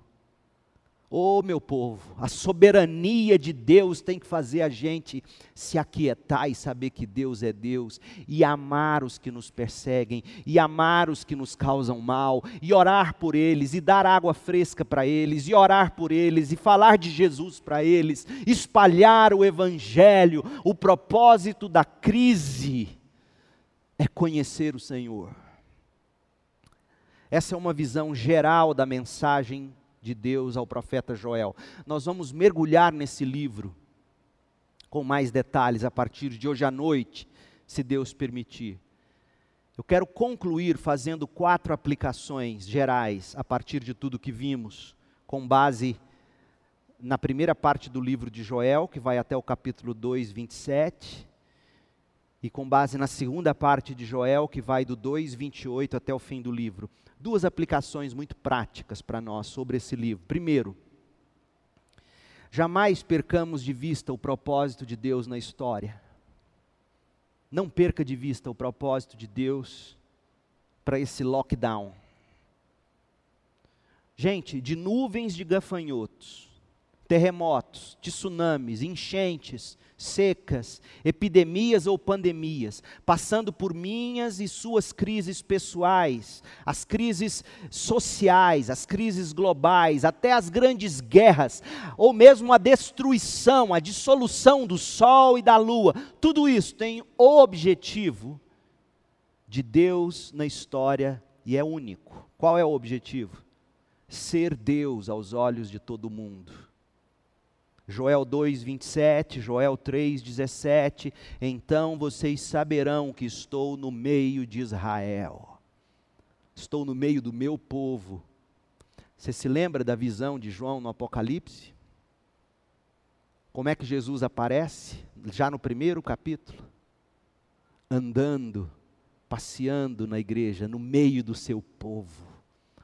Oh, meu povo, a soberania de Deus tem que fazer a gente se aquietar e saber que Deus é Deus, e amar os que nos perseguem, e amar os que nos causam mal, e orar por eles, e dar água fresca para eles, e orar por eles, e falar de Jesus para eles, espalhar o Evangelho. O propósito da crise é conhecer o Senhor. Essa é uma visão geral da mensagem de Deus ao profeta Joel. Nós vamos mergulhar nesse livro com mais detalhes a partir de hoje à noite, se Deus permitir. Eu quero concluir fazendo quatro aplicações gerais a partir de tudo que vimos, com base na primeira parte do livro de Joel, que vai até o capítulo 2, 27, e com base na segunda parte de Joel, que vai do 2, 28 até o fim do livro duas aplicações muito práticas para nós sobre esse livro. Primeiro, jamais percamos de vista o propósito de Deus na história. Não perca de vista o propósito de Deus para esse lockdown. Gente, de nuvens de gafanhotos, terremotos, tsunamis, enchentes, secas, epidemias ou pandemias, passando por minhas e suas crises pessoais, as crises sociais, as crises globais, até as grandes guerras, ou mesmo a destruição, a dissolução do sol e da lua, tudo isso tem o objetivo de Deus na história e é único. Qual é o objetivo? Ser Deus aos olhos de todo mundo Joel 2, 27, Joel 3, 17. Então vocês saberão que estou no meio de Israel, estou no meio do meu povo. Você se lembra da visão de João no Apocalipse? Como é que Jesus aparece? Já no primeiro capítulo? Andando, passeando na igreja, no meio do seu povo.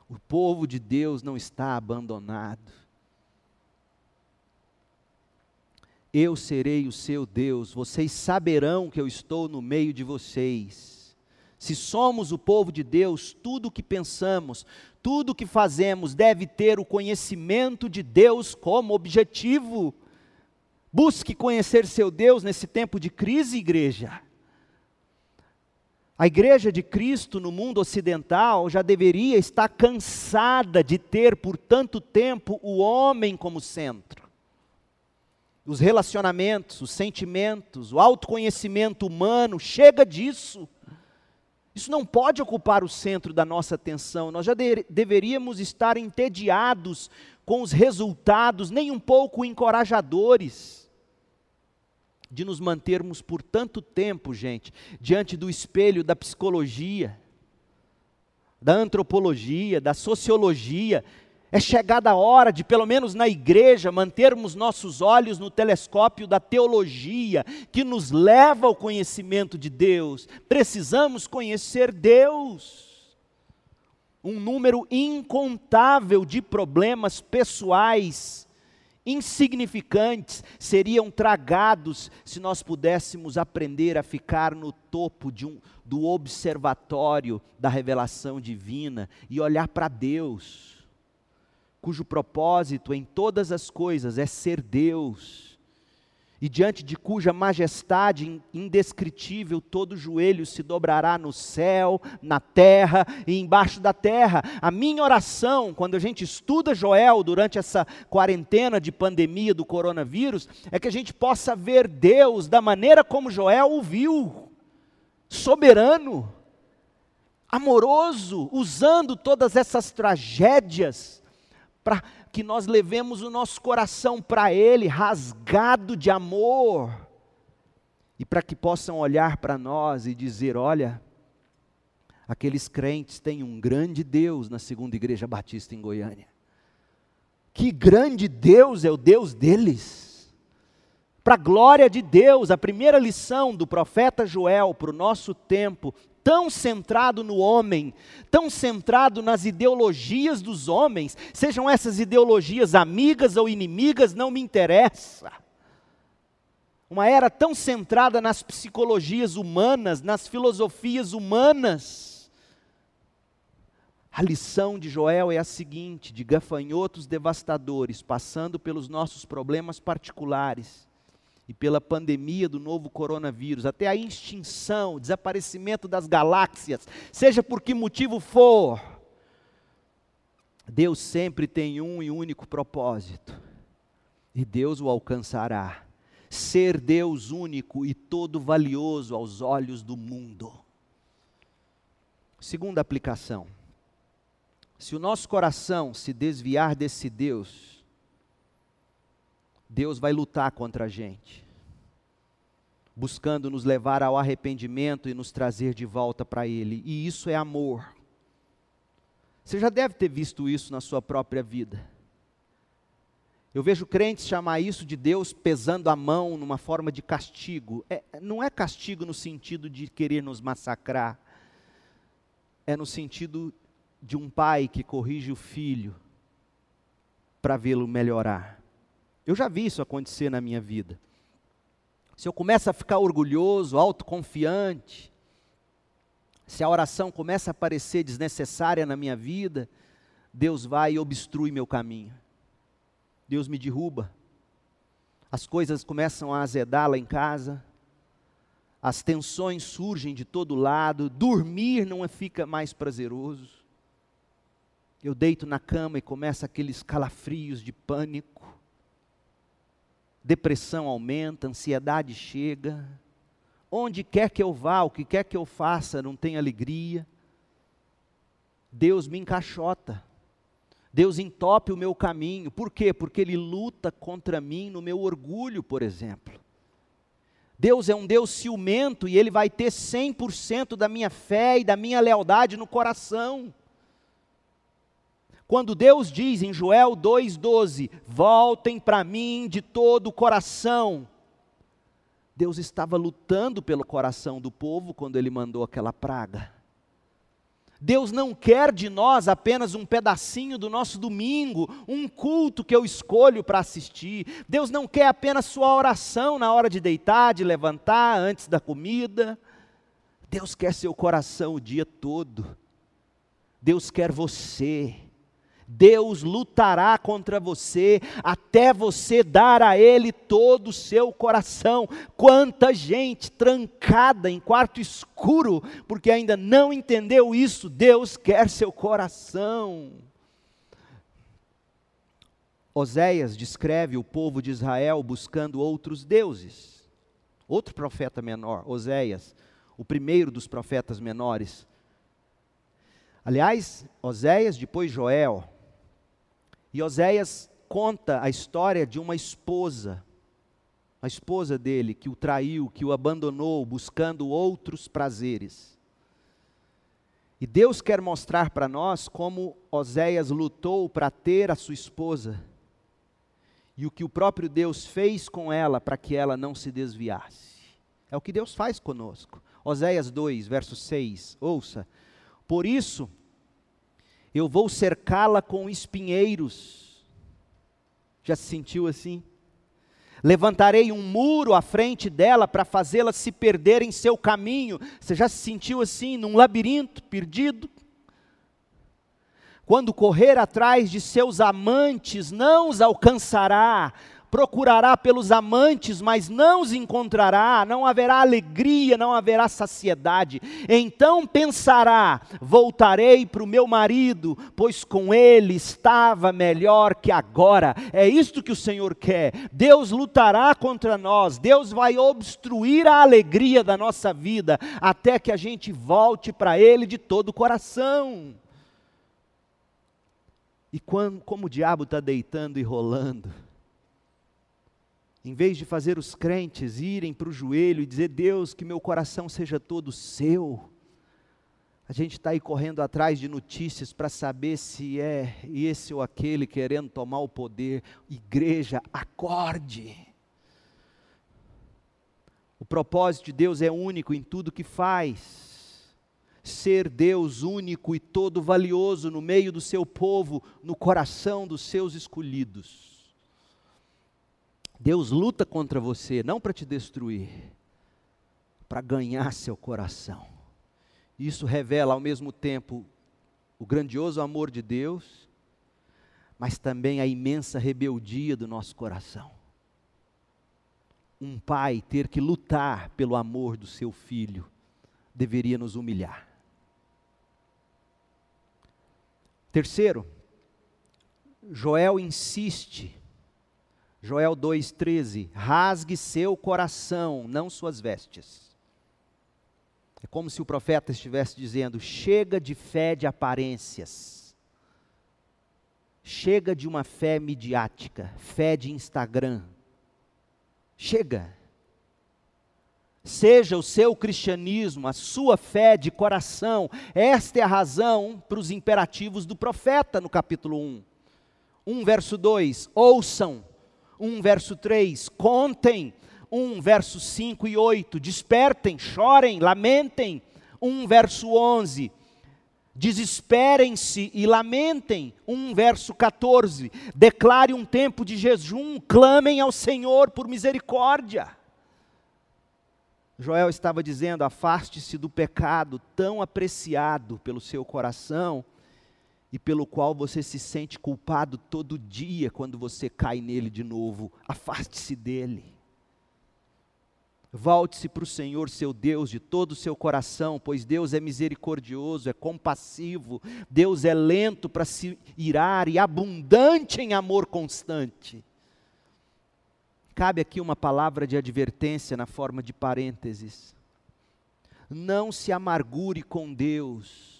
O povo de Deus não está abandonado eu serei o seu Deus, vocês saberão que eu estou no meio de vocês. Se somos o povo de Deus, tudo o que pensamos, tudo o que fazemos deve ter o conhecimento de Deus como objetivo. Busque conhecer seu Deus nesse tempo de crise, igreja. A igreja de Cristo no mundo ocidental já deveria estar cansada de ter por tanto tempo o homem como centro os relacionamentos, os sentimentos, o autoconhecimento humano, chega disso. Isso não pode ocupar o centro da nossa atenção. Nós já de deveríamos estar entediados com os resultados, nem um pouco encorajadores, de nos mantermos por tanto tempo, gente, diante do espelho da psicologia, da antropologia, da sociologia, é chegada a hora de, pelo menos na igreja, mantermos nossos olhos no telescópio da teologia, que nos leva ao conhecimento de Deus. Precisamos conhecer Deus. Um número incontável de problemas pessoais, insignificantes, seriam tragados se nós pudéssemos aprender a ficar no topo um, do observatório da revelação divina e olhar para Deus cujo propósito em todas as coisas é ser Deus. e diante de cuja majestade indescritível todo joelho se dobrará no céu, na terra e embaixo da terra. A minha oração, quando a gente estuda Joel durante essa quarentena de pandemia do coronavírus, é que a gente possa ver Deus da maneira como Joel o viu, soberano, amoroso, usando todas essas tragédias para que nós levemos o nosso coração para Ele, rasgado de amor, e para que possam olhar para nós e dizer: olha, aqueles crentes têm um grande Deus na segunda igreja batista em Goiânia. Que grande Deus é o Deus deles. Para a glória de Deus, a primeira lição do profeta Joel para o nosso tempo tão centrado no homem, tão centrado nas ideologias dos homens, sejam essas ideologias amigas ou inimigas, não me interessa. Uma era tão centrada nas psicologias humanas, nas filosofias humanas. A lição de Joel é a seguinte: de gafanhotos devastadores, passando pelos nossos problemas particulares, e pela pandemia do novo coronavírus, até a extinção, desaparecimento das galáxias, seja por que motivo for, Deus sempre tem um e único propósito, e Deus o alcançará. Ser Deus único e todo valioso aos olhos do mundo. Segunda aplicação: se o nosso coração se desviar desse Deus, Deus vai lutar contra a gente, buscando nos levar ao arrependimento e nos trazer de volta para Ele, e isso é amor. Você já deve ter visto isso na sua própria vida. Eu vejo crentes chamar isso de Deus pesando a mão numa forma de castigo. É, não é castigo no sentido de querer nos massacrar, é no sentido de um pai que corrige o filho para vê-lo melhorar. Eu já vi isso acontecer na minha vida. Se eu começo a ficar orgulhoso, autoconfiante, se a oração começa a parecer desnecessária na minha vida, Deus vai e obstrui meu caminho. Deus me derruba. As coisas começam a azedar lá em casa. As tensões surgem de todo lado. Dormir não fica mais prazeroso. Eu deito na cama e começa aqueles calafrios de pânico depressão aumenta, ansiedade chega. Onde quer que eu vá, o que quer que eu faça, não tem alegria. Deus me encaixota. Deus entope o meu caminho. Por quê? Porque Ele luta contra mim no meu orgulho, por exemplo. Deus é um Deus ciumento e Ele vai ter 100% da minha fé e da minha lealdade no coração. Quando Deus diz em Joel 2,12: Voltem para mim de todo o coração. Deus estava lutando pelo coração do povo quando ele mandou aquela praga. Deus não quer de nós apenas um pedacinho do nosso domingo, um culto que eu escolho para assistir. Deus não quer apenas sua oração na hora de deitar, de levantar, antes da comida. Deus quer seu coração o dia todo. Deus quer você. Deus lutará contra você até você dar a Ele todo o seu coração. Quanta gente trancada em quarto escuro, porque ainda não entendeu isso. Deus quer seu coração. Oséias descreve o povo de Israel buscando outros deuses. Outro profeta menor, Oséias, o primeiro dos profetas menores. Aliás, Oséias, depois Joel, e Oséias conta a história de uma esposa, a esposa dele, que o traiu, que o abandonou, buscando outros prazeres. E Deus quer mostrar para nós como Oséias lutou para ter a sua esposa e o que o próprio Deus fez com ela para que ela não se desviasse. É o que Deus faz conosco. Oséias 2, verso 6, ouça. Por isso, eu vou cercá-la com espinheiros. Já se sentiu assim? Levantarei um muro à frente dela para fazê-la se perder em seu caminho. Você já se sentiu assim, num labirinto, perdido? Quando correr atrás de seus amantes, não os alcançará, procurará pelos amantes, mas não os encontrará, não haverá alegria, não haverá saciedade. Então pensará: voltarei para o meu marido, pois com ele estava melhor que agora. É isto que o Senhor quer. Deus lutará contra nós, Deus vai obstruir a alegria da nossa vida, até que a gente volte para Ele de todo o coração. E quando, como o diabo está deitando e rolando, em vez de fazer os crentes irem para o joelho e dizer, Deus, que meu coração seja todo seu, a gente está aí correndo atrás de notícias para saber se é esse ou aquele querendo tomar o poder. Igreja, acorde. O propósito de Deus é único em tudo que faz ser Deus único e todo valioso no meio do seu povo, no coração dos seus escolhidos. Deus luta contra você, não para te destruir, para ganhar seu coração. Isso revela ao mesmo tempo o grandioso amor de Deus, mas também a imensa rebeldia do nosso coração. Um pai ter que lutar pelo amor do seu filho deveria nos humilhar. Terceiro, Joel insiste, Joel 2,13: rasgue seu coração, não suas vestes. É como se o profeta estivesse dizendo: chega de fé de aparências, chega de uma fé midiática, fé de Instagram. Chega. Seja o seu cristianismo, a sua fé de coração. Esta é a razão para os imperativos do profeta no capítulo 1. 1 verso 2: ouçam. 1 verso 3: contem. 1 verso 5 e 8: despertem, chorem, lamentem. 1 verso 11: desesperem-se e lamentem. 1 verso 14: declare um tempo de jejum, clamem ao Senhor por misericórdia. Joel estava dizendo: afaste-se do pecado tão apreciado pelo seu coração e pelo qual você se sente culpado todo dia quando você cai nele de novo. Afaste-se dele. Volte-se para o Senhor seu Deus de todo o seu coração, pois Deus é misericordioso, é compassivo, Deus é lento para se irar e abundante em amor constante. Cabe aqui uma palavra de advertência na forma de parênteses. Não se amargure com Deus,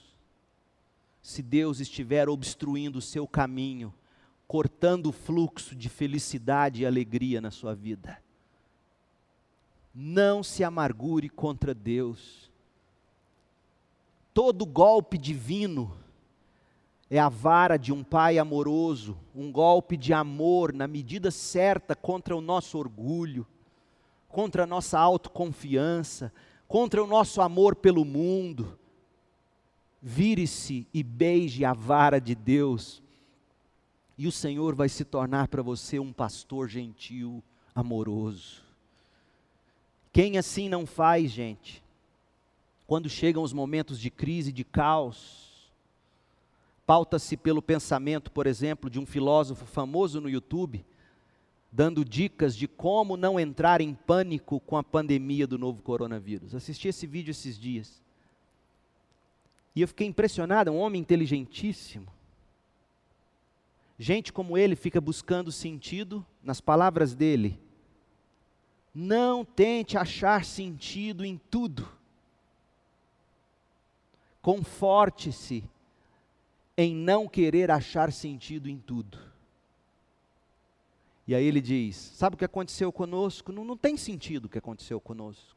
se Deus estiver obstruindo o seu caminho, cortando o fluxo de felicidade e alegria na sua vida. Não se amargure contra Deus. Todo golpe divino é a vara de um pai amoroso, um golpe de amor na medida certa contra o nosso orgulho, contra a nossa autoconfiança, contra o nosso amor pelo mundo. Vire-se e beije a vara de Deus, e o Senhor vai se tornar para você um pastor gentil, amoroso. Quem assim não faz, gente? Quando chegam os momentos de crise, de caos, pauta-se pelo pensamento, por exemplo, de um filósofo famoso no YouTube, dando dicas de como não entrar em pânico com a pandemia do novo coronavírus. Assisti esse vídeo esses dias. E eu fiquei impressionado, é um homem inteligentíssimo. Gente como ele fica buscando sentido nas palavras dele. Não tente achar sentido em tudo. Conforte-se em não querer achar sentido em tudo. E aí ele diz: Sabe o que aconteceu conosco? Não, não tem sentido o que aconteceu conosco.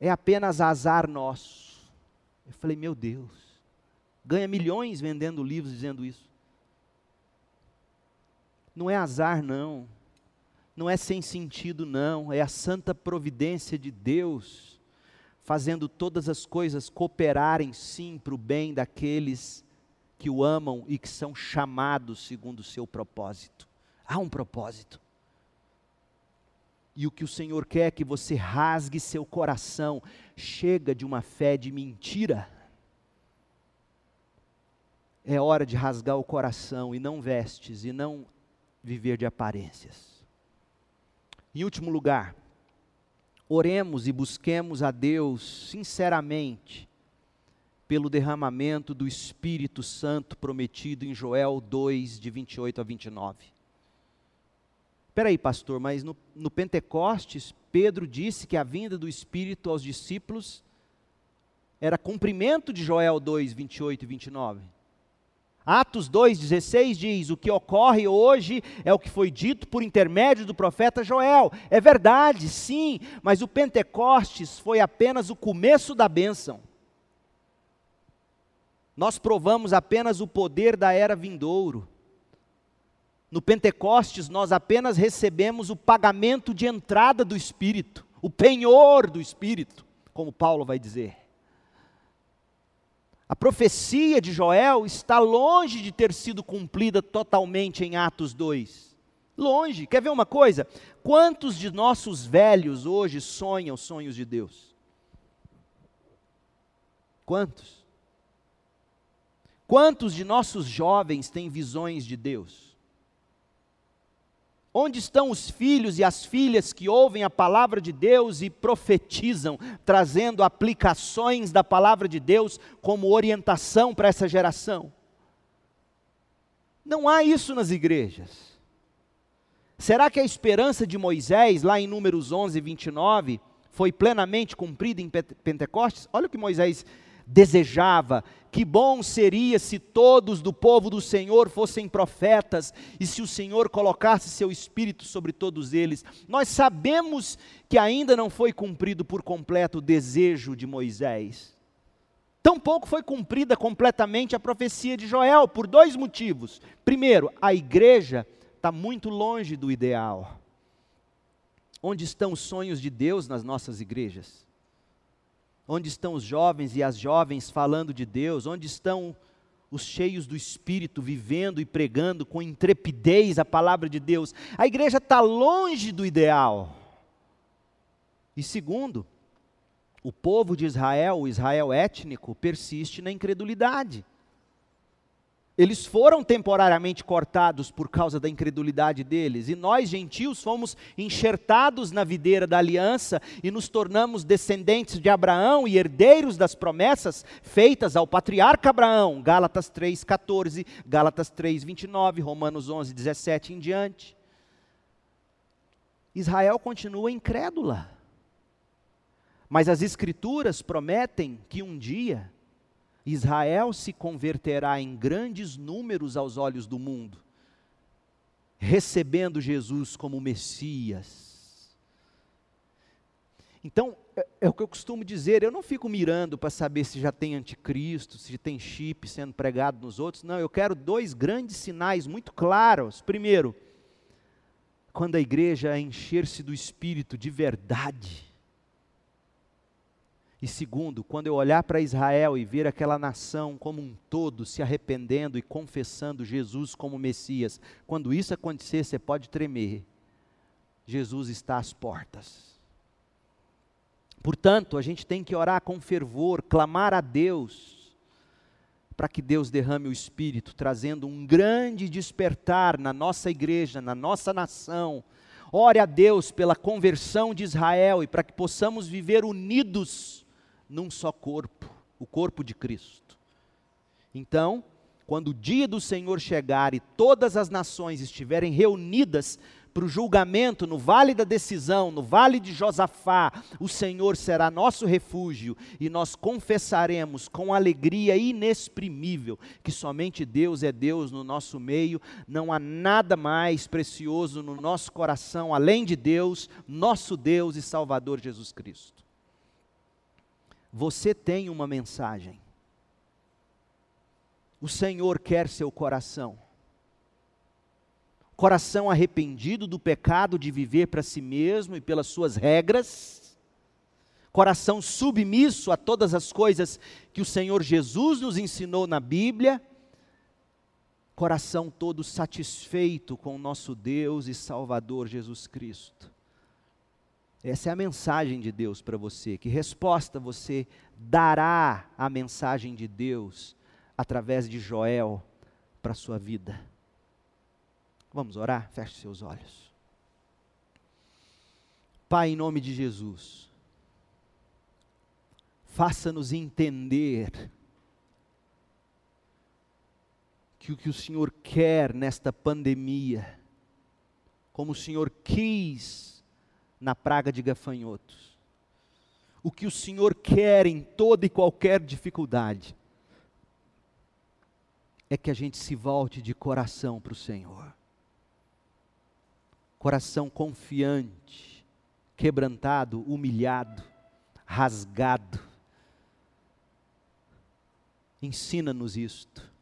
É apenas azar nosso. Eu falei: Meu Deus, ganha milhões vendendo livros dizendo isso. Não é azar, não. Não é sem sentido, não. É a santa providência de Deus fazendo todas as coisas cooperarem sim para o bem daqueles que o amam e que são chamados segundo o seu propósito. Há um propósito. E o que o Senhor quer é que você rasgue seu coração. Chega de uma fé de mentira. É hora de rasgar o coração e não vestes, e não viver de aparências. Em último lugar, oremos e busquemos a Deus sinceramente pelo derramamento do Espírito Santo prometido em Joel 2, de 28 a 29. Espera aí, pastor, mas no, no Pentecostes, Pedro disse que a vinda do Espírito aos discípulos era cumprimento de Joel 2, 28 e 29. Atos 2,16 diz: O que ocorre hoje é o que foi dito por intermédio do profeta Joel. É verdade, sim, mas o Pentecostes foi apenas o começo da bênção. Nós provamos apenas o poder da era vindouro. No Pentecostes, nós apenas recebemos o pagamento de entrada do Espírito, o penhor do Espírito, como Paulo vai dizer. A profecia de Joel está longe de ter sido cumprida totalmente em Atos 2. Longe. Quer ver uma coisa? Quantos de nossos velhos hoje sonham sonhos de Deus? Quantos? Quantos de nossos jovens têm visões de Deus? Onde estão os filhos e as filhas que ouvem a palavra de Deus e profetizam, trazendo aplicações da palavra de Deus como orientação para essa geração? Não há isso nas igrejas. Será que a esperança de Moisés, lá em Números 11, 29, foi plenamente cumprida em Pentecostes? Olha o que Moisés desejava. Que bom seria se todos do povo do Senhor fossem profetas e se o Senhor colocasse seu espírito sobre todos eles. Nós sabemos que ainda não foi cumprido por completo o desejo de Moisés. Tampouco foi cumprida completamente a profecia de Joel, por dois motivos. Primeiro, a igreja está muito longe do ideal. Onde estão os sonhos de Deus nas nossas igrejas? Onde estão os jovens e as jovens falando de Deus? Onde estão os cheios do Espírito vivendo e pregando com intrepidez a palavra de Deus? A igreja está longe do ideal. E segundo, o povo de Israel, o Israel étnico, persiste na incredulidade. Eles foram temporariamente cortados por causa da incredulidade deles, e nós, gentios, fomos enxertados na videira da aliança e nos tornamos descendentes de Abraão e herdeiros das promessas feitas ao patriarca Abraão. Gálatas 3,14, Gálatas 3,29, Romanos 11, 17 em diante. Israel continua incrédula, mas as Escrituras prometem que um dia Israel se converterá em grandes números aos olhos do mundo, recebendo Jesus como Messias. Então, é, é, o que eu costumo dizer, eu não fico mirando para saber se já tem anticristo, se tem chip sendo pregado nos outros, não, eu quero dois grandes sinais muito claros. Primeiro, quando a igreja encher-se do Espírito de verdade, e segundo, quando eu olhar para Israel e ver aquela nação como um todo se arrependendo e confessando Jesus como Messias, quando isso acontecer, você pode tremer. Jesus está às portas. Portanto, a gente tem que orar com fervor, clamar a Deus, para que Deus derrame o Espírito, trazendo um grande despertar na nossa igreja, na nossa nação. Ore a Deus pela conversão de Israel e para que possamos viver unidos num só corpo, o corpo de Cristo. Então, quando o dia do Senhor chegar e todas as nações estiverem reunidas para o julgamento no vale da decisão, no vale de Josafá, o Senhor será nosso refúgio e nós confessaremos com alegria inexprimível que somente Deus é Deus no nosso meio, não há nada mais precioso no nosso coração além de Deus, nosso Deus e Salvador Jesus Cristo. Você tem uma mensagem. O Senhor quer seu coração. Coração arrependido do pecado de viver para si mesmo e pelas suas regras. Coração submisso a todas as coisas que o Senhor Jesus nos ensinou na Bíblia. Coração todo satisfeito com o nosso Deus e Salvador Jesus Cristo. Essa é a mensagem de Deus para você. Que resposta você dará à mensagem de Deus através de Joel para a sua vida? Vamos orar? Feche seus olhos. Pai, em nome de Jesus, faça-nos entender que o que o Senhor quer nesta pandemia, como o Senhor quis na praga de gafanhotos, o que o Senhor quer em toda e qualquer dificuldade, é que a gente se volte de coração para o Senhor. Coração confiante, quebrantado, humilhado, rasgado. Ensina-nos isto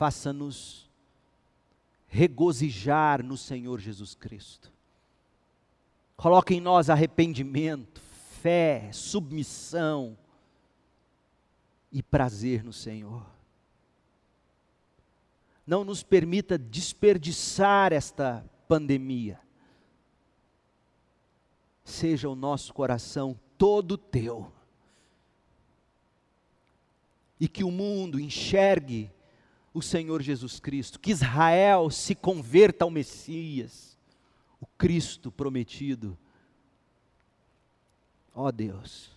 faça-nos regozijar no Senhor Jesus Cristo. Coloque em nós arrependimento, fé, submissão e prazer no Senhor. Não nos permita desperdiçar esta pandemia. Seja o nosso coração todo teu. E que o mundo enxergue o Senhor Jesus Cristo, que Israel se converta ao Messias, o Cristo prometido. Ó oh Deus,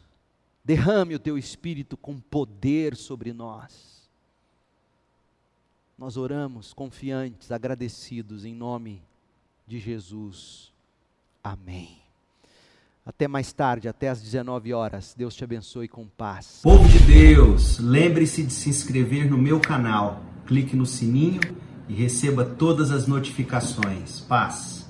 derrame o teu Espírito com poder sobre nós. Nós oramos confiantes, agradecidos, em nome de Jesus. Amém. Até mais tarde, até às 19 horas. Deus te abençoe com paz. Povo de Deus, lembre-se de se inscrever no meu canal clique no sininho e receba todas as notificações. Paz.